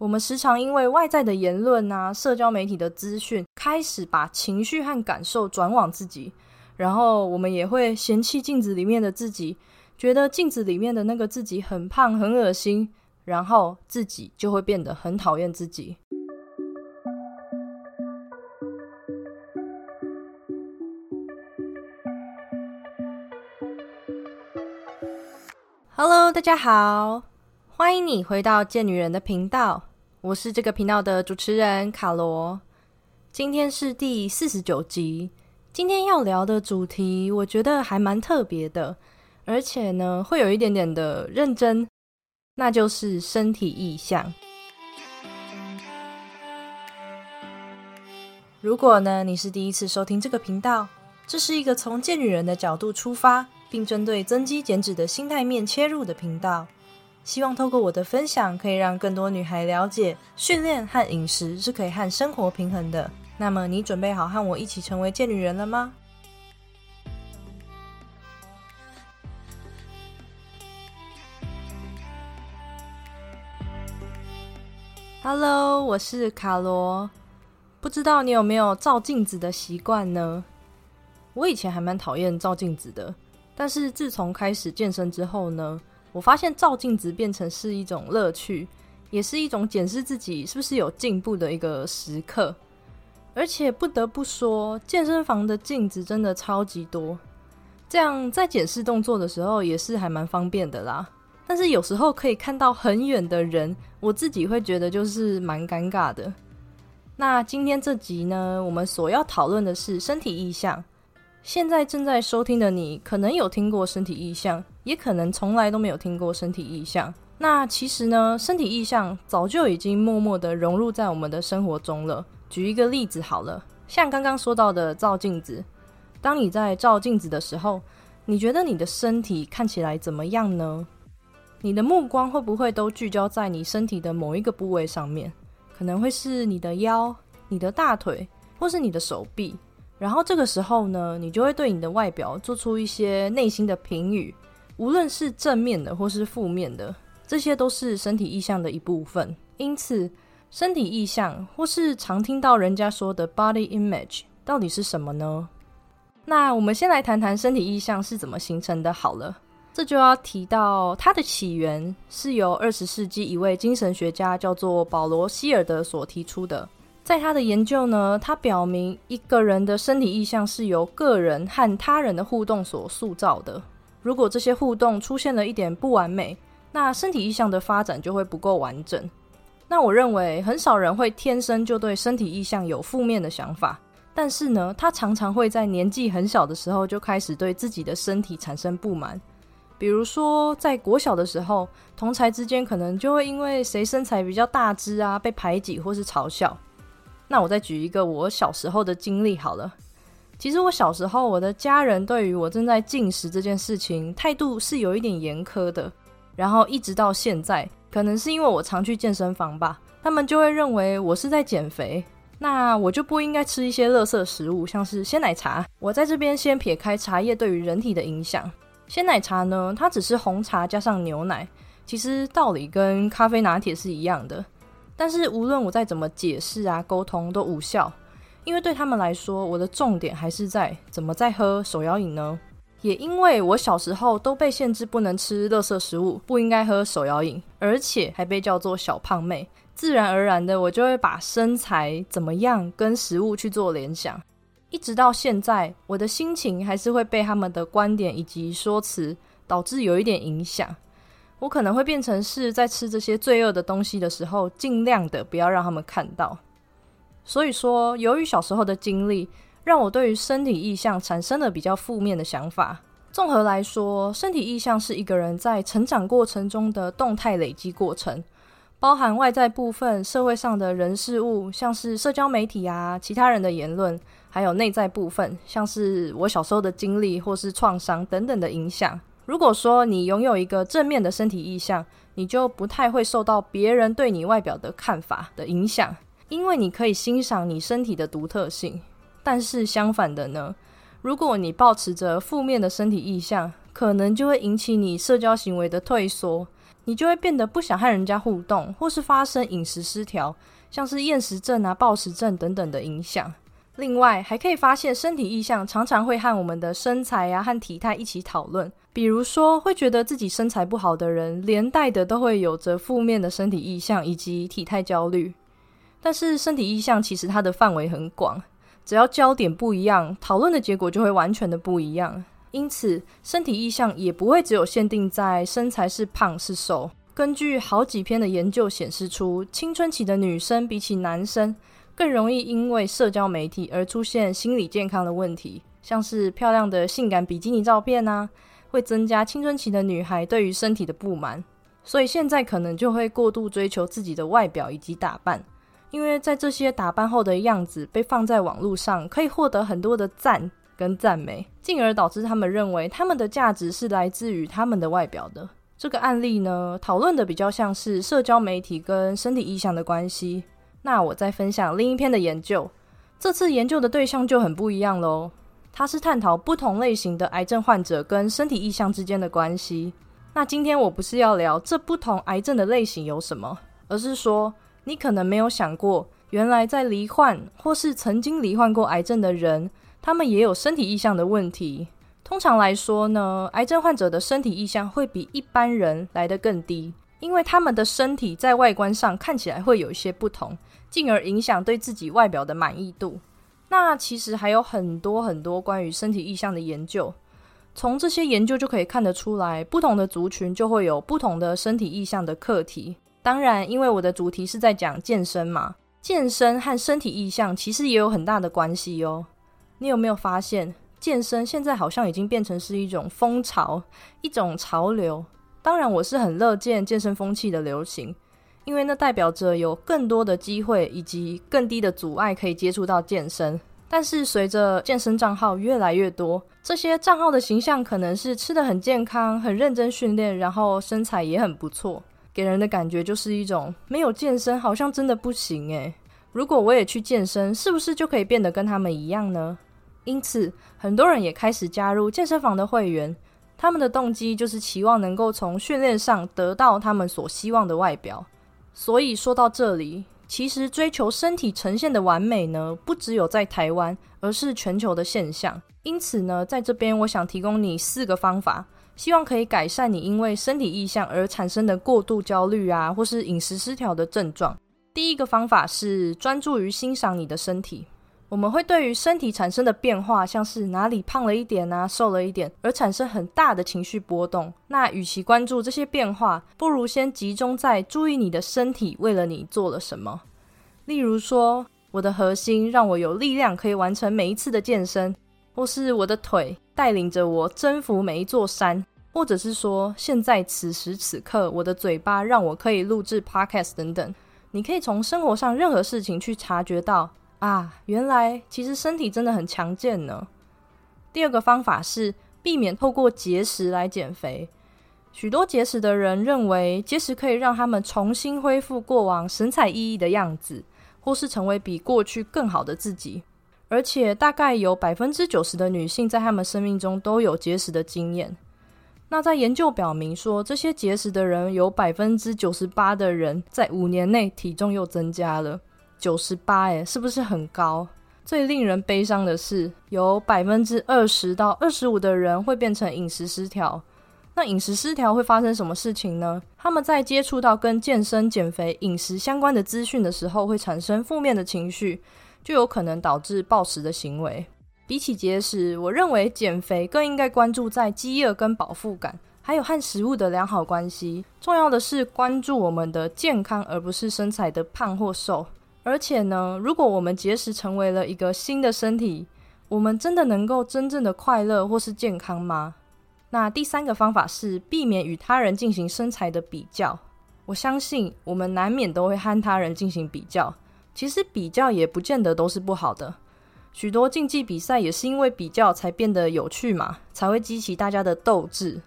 我们时常因为外在的言论啊、社交媒体的资讯，开始把情绪和感受转往自己，然后我们也会嫌弃镜子里面的自己，觉得镜子里面的那个自己很胖、很恶心，然后自己就会变得很讨厌自己。Hello，大家好，欢迎你回到贱女人的频道。我是这个频道的主持人卡罗，今天是第四十九集。今天要聊的主题，我觉得还蛮特别的，而且呢，会有一点点的认真，那就是身体意象。如果呢，你是第一次收听这个频道，这是一个从贱女人的角度出发，并针对增肌减脂的心态面切入的频道。希望透过我的分享，可以让更多女孩了解，训练和饮食是可以和生活平衡的。那么，你准备好和我一起成为贱女人了吗？Hello，我是卡罗。不知道你有没有照镜子的习惯呢？我以前还蛮讨厌照镜子的，但是自从开始健身之后呢？我发现照镜子变成是一种乐趣，也是一种检视自己是不是有进步的一个时刻。而且不得不说，健身房的镜子真的超级多，这样在检视动作的时候也是还蛮方便的啦。但是有时候可以看到很远的人，我自己会觉得就是蛮尴尬的。那今天这集呢，我们所要讨论的是身体意象。现在正在收听的你，可能有听过身体意象，也可能从来都没有听过身体意象。那其实呢，身体意象早就已经默默的融入在我们的生活中了。举一个例子好了，像刚刚说到的照镜子，当你在照镜子的时候，你觉得你的身体看起来怎么样呢？你的目光会不会都聚焦在你身体的某一个部位上面？可能会是你的腰、你的大腿，或是你的手臂。然后这个时候呢，你就会对你的外表做出一些内心的评语，无论是正面的或是负面的，这些都是身体意象的一部分。因此，身体意象或是常听到人家说的 body image 到底是什么呢？那我们先来谈谈身体意象是怎么形成的。好了，这就要提到它的起源是由二十世纪一位精神学家叫做保罗希尔德所提出的。在他的研究呢，他表明一个人的身体意象是由个人和他人的互动所塑造的。如果这些互动出现了一点不完美，那身体意象的发展就会不够完整。那我认为很少人会天生就对身体意象有负面的想法，但是呢，他常常会在年纪很小的时候就开始对自己的身体产生不满。比如说，在国小的时候，同才之间可能就会因为谁身材比较大只啊，被排挤或是嘲笑。那我再举一个我小时候的经历好了。其实我小时候，我的家人对于我正在进食这件事情态度是有一点严苛的。然后一直到现在，可能是因为我常去健身房吧，他们就会认为我是在减肥，那我就不应该吃一些垃圾食物，像是鲜奶茶。我在这边先撇开茶叶对于人体的影响，鲜奶茶呢，它只是红茶加上牛奶，其实道理跟咖啡拿铁是一样的。但是无论我再怎么解释啊，沟通都无效，因为对他们来说，我的重点还是在怎么在喝手摇饮呢？也因为我小时候都被限制不能吃垃圾食物，不应该喝手摇饮，而且还被叫做小胖妹，自然而然的我就会把身材怎么样跟食物去做联想，一直到现在，我的心情还是会被他们的观点以及说辞导致有一点影响。我可能会变成是在吃这些罪恶的东西的时候，尽量的不要让他们看到。所以说，由于小时候的经历，让我对于身体意象产生了比较负面的想法。综合来说，身体意象是一个人在成长过程中的动态累积过程，包含外在部分社会上的人事物，像是社交媒体啊、其他人的言论，还有内在部分，像是我小时候的经历或是创伤等等的影响。如果说你拥有一个正面的身体意象，你就不太会受到别人对你外表的看法的影响，因为你可以欣赏你身体的独特性。但是相反的呢，如果你保持着负面的身体意象，可能就会引起你社交行为的退缩，你就会变得不想和人家互动，或是发生饮食失调，像是厌食症啊、暴食症等等的影响。另外，还可以发现身体意向常常会和我们的身材啊和体态一起讨论。比如说，会觉得自己身材不好的人，连带的都会有着负面的身体意向以及体态焦虑。但是，身体意向其实它的范围很广，只要焦点不一样，讨论的结果就会完全的不一样。因此，身体意向也不会只有限定在身材是胖是瘦。根据好几篇的研究显示出，青春期的女生比起男生。更容易因为社交媒体而出现心理健康的问题，像是漂亮的性感比基尼照片啊，会增加青春期的女孩对于身体的不满，所以现在可能就会过度追求自己的外表以及打扮，因为在这些打扮后的样子被放在网络上，可以获得很多的赞跟赞美，进而导致他们认为他们的价值是来自于他们的外表的。这个案例呢，讨论的比较像是社交媒体跟身体意向的关系。那我再分享另一篇的研究，这次研究的对象就很不一样喽。它是探讨不同类型的癌症患者跟身体意向之间的关系。那今天我不是要聊这不同癌症的类型有什么，而是说你可能没有想过，原来在罹患或是曾经罹患过癌症的人，他们也有身体意向的问题。通常来说呢，癌症患者的身体意向会比一般人来得更低，因为他们的身体在外观上看起来会有一些不同。进而影响对自己外表的满意度。那其实还有很多很多关于身体意向的研究，从这些研究就可以看得出来，不同的族群就会有不同的身体意向的课题。当然，因为我的主题是在讲健身嘛，健身和身体意向其实也有很大的关系哦。你有没有发现，健身现在好像已经变成是一种风潮，一种潮流？当然，我是很乐见健身风气的流行。因为那代表着有更多的机会以及更低的阻碍可以接触到健身，但是随着健身账号越来越多，这些账号的形象可能是吃的很健康、很认真训练，然后身材也很不错，给人的感觉就是一种没有健身好像真的不行诶。如果我也去健身，是不是就可以变得跟他们一样呢？因此，很多人也开始加入健身房的会员，他们的动机就是期望能够从训练上得到他们所希望的外表。所以说到这里，其实追求身体呈现的完美呢，不只有在台湾，而是全球的现象。因此呢，在这边我想提供你四个方法，希望可以改善你因为身体意向而产生的过度焦虑啊，或是饮食失调的症状。第一个方法是专注于欣赏你的身体。我们会对于身体产生的变化，像是哪里胖了一点啊，瘦了一点，而产生很大的情绪波动。那与其关注这些变化，不如先集中在注意你的身体为了你做了什么。例如说，我的核心让我有力量可以完成每一次的健身，或是我的腿带领着我征服每一座山，或者是说，现在此时此刻我的嘴巴让我可以录制 podcast 等等。你可以从生活上任何事情去察觉到。啊，原来其实身体真的很强健呢。第二个方法是避免透过节食来减肥。许多节食的人认为节食可以让他们重新恢复过往神采奕奕的样子，或是成为比过去更好的自己。而且大概有百分之九十的女性在她们生命中都有节食的经验。那在研究表明说，这些节食的人有百分之九十八的人在五年内体重又增加了。九十八，哎，是不是很高？最令人悲伤的是，有百分之二十到二十五的人会变成饮食失调。那饮食失调会发生什么事情呢？他们在接触到跟健身、减肥、饮食相关的资讯的时候，会产生负面的情绪，就有可能导致暴食的行为。比起节食，我认为减肥更应该关注在饥饿跟饱腹感，还有和食物的良好关系。重要的是关注我们的健康，而不是身材的胖或瘦。而且呢，如果我们节食成为了一个新的身体，我们真的能够真正的快乐或是健康吗？那第三个方法是避免与他人进行身材的比较。我相信我们难免都会和他人进行比较，其实比较也不见得都是不好的。许多竞技比赛也是因为比较才变得有趣嘛，才会激起大家的斗志。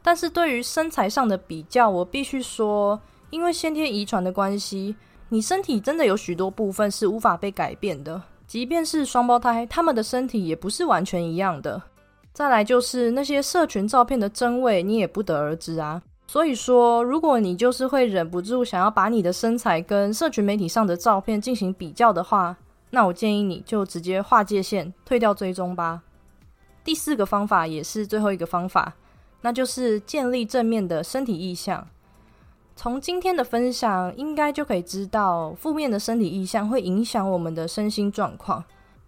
但是对于身材上的比较，我必须说，因为先天遗传的关系。你身体真的有许多部分是无法被改变的，即便是双胞胎，他们的身体也不是完全一样的。再来就是那些社群照片的真伪，你也不得而知啊。所以说，如果你就是会忍不住想要把你的身材跟社群媒体上的照片进行比较的话，那我建议你就直接划界限，退掉追踪吧。第四个方法也是最后一个方法，那就是建立正面的身体意向。从今天的分享，应该就可以知道，负面的身体意向会影响我们的身心状况。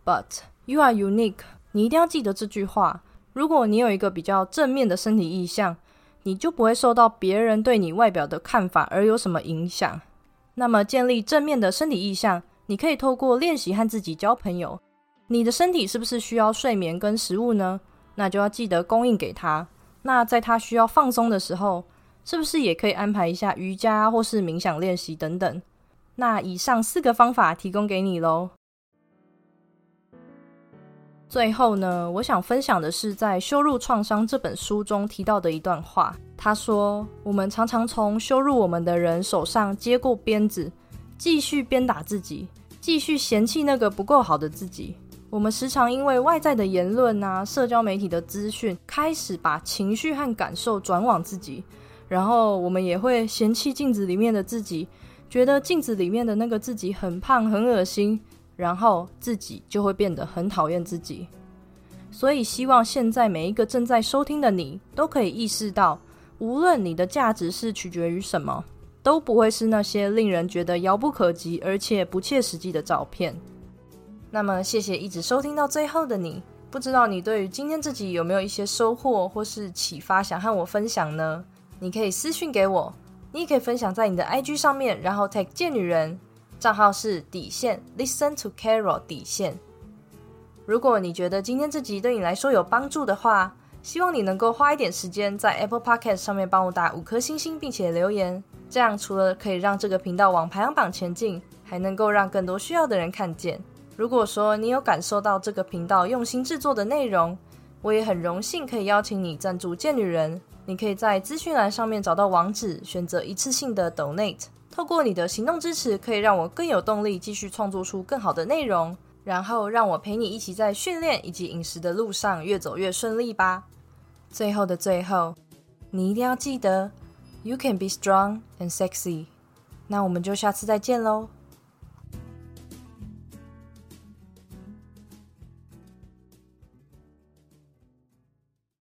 But you are unique，你一定要记得这句话。如果你有一个比较正面的身体意向，你就不会受到别人对你外表的看法而有什么影响。那么，建立正面的身体意向，你可以透过练习和自己交朋友。你的身体是不是需要睡眠跟食物呢？那就要记得供应给他。那在他需要放松的时候，是不是也可以安排一下瑜伽或是冥想练习等等？那以上四个方法提供给你喽。最后呢，我想分享的是在《羞辱创伤》这本书中提到的一段话。他说：“我们常常从羞辱我们的人手上接过鞭子，继续鞭打自己，继续嫌弃那个不够好的自己。我们时常因为外在的言论啊、社交媒体的资讯，开始把情绪和感受转往自己，然后我们也会嫌弃镜子里面的自己，觉得镜子里面的那个自己很胖、很恶心。”然后自己就会变得很讨厌自己，所以希望现在每一个正在收听的你都可以意识到，无论你的价值是取决于什么，都不会是那些令人觉得遥不可及而且不切实际的照片。那么，谢谢一直收听到最后的你，不知道你对于今天自己有没有一些收获或是启发，想和我分享呢？你可以私讯给我，你也可以分享在你的 IG 上面，然后 tag 贱女人。账号是底线，Listen to Carol 底线。如果你觉得今天这集对你来说有帮助的话，希望你能够花一点时间在 Apple Podcast 上面帮我打五颗星星，并且留言。这样除了可以让这个频道往排行榜前进，还能够让更多需要的人看见。如果说你有感受到这个频道用心制作的内容，我也很荣幸可以邀请你赞助贱女人。你可以在资讯栏上面找到网址，选择一次性的 Donate。透过你的行动支持，可以让我更有动力继续创作出更好的内容，然后让我陪你一起在训练以及饮食的路上越走越顺利吧。最后的最后，你一定要记得，You can be strong and sexy。那我们就下次再见喽。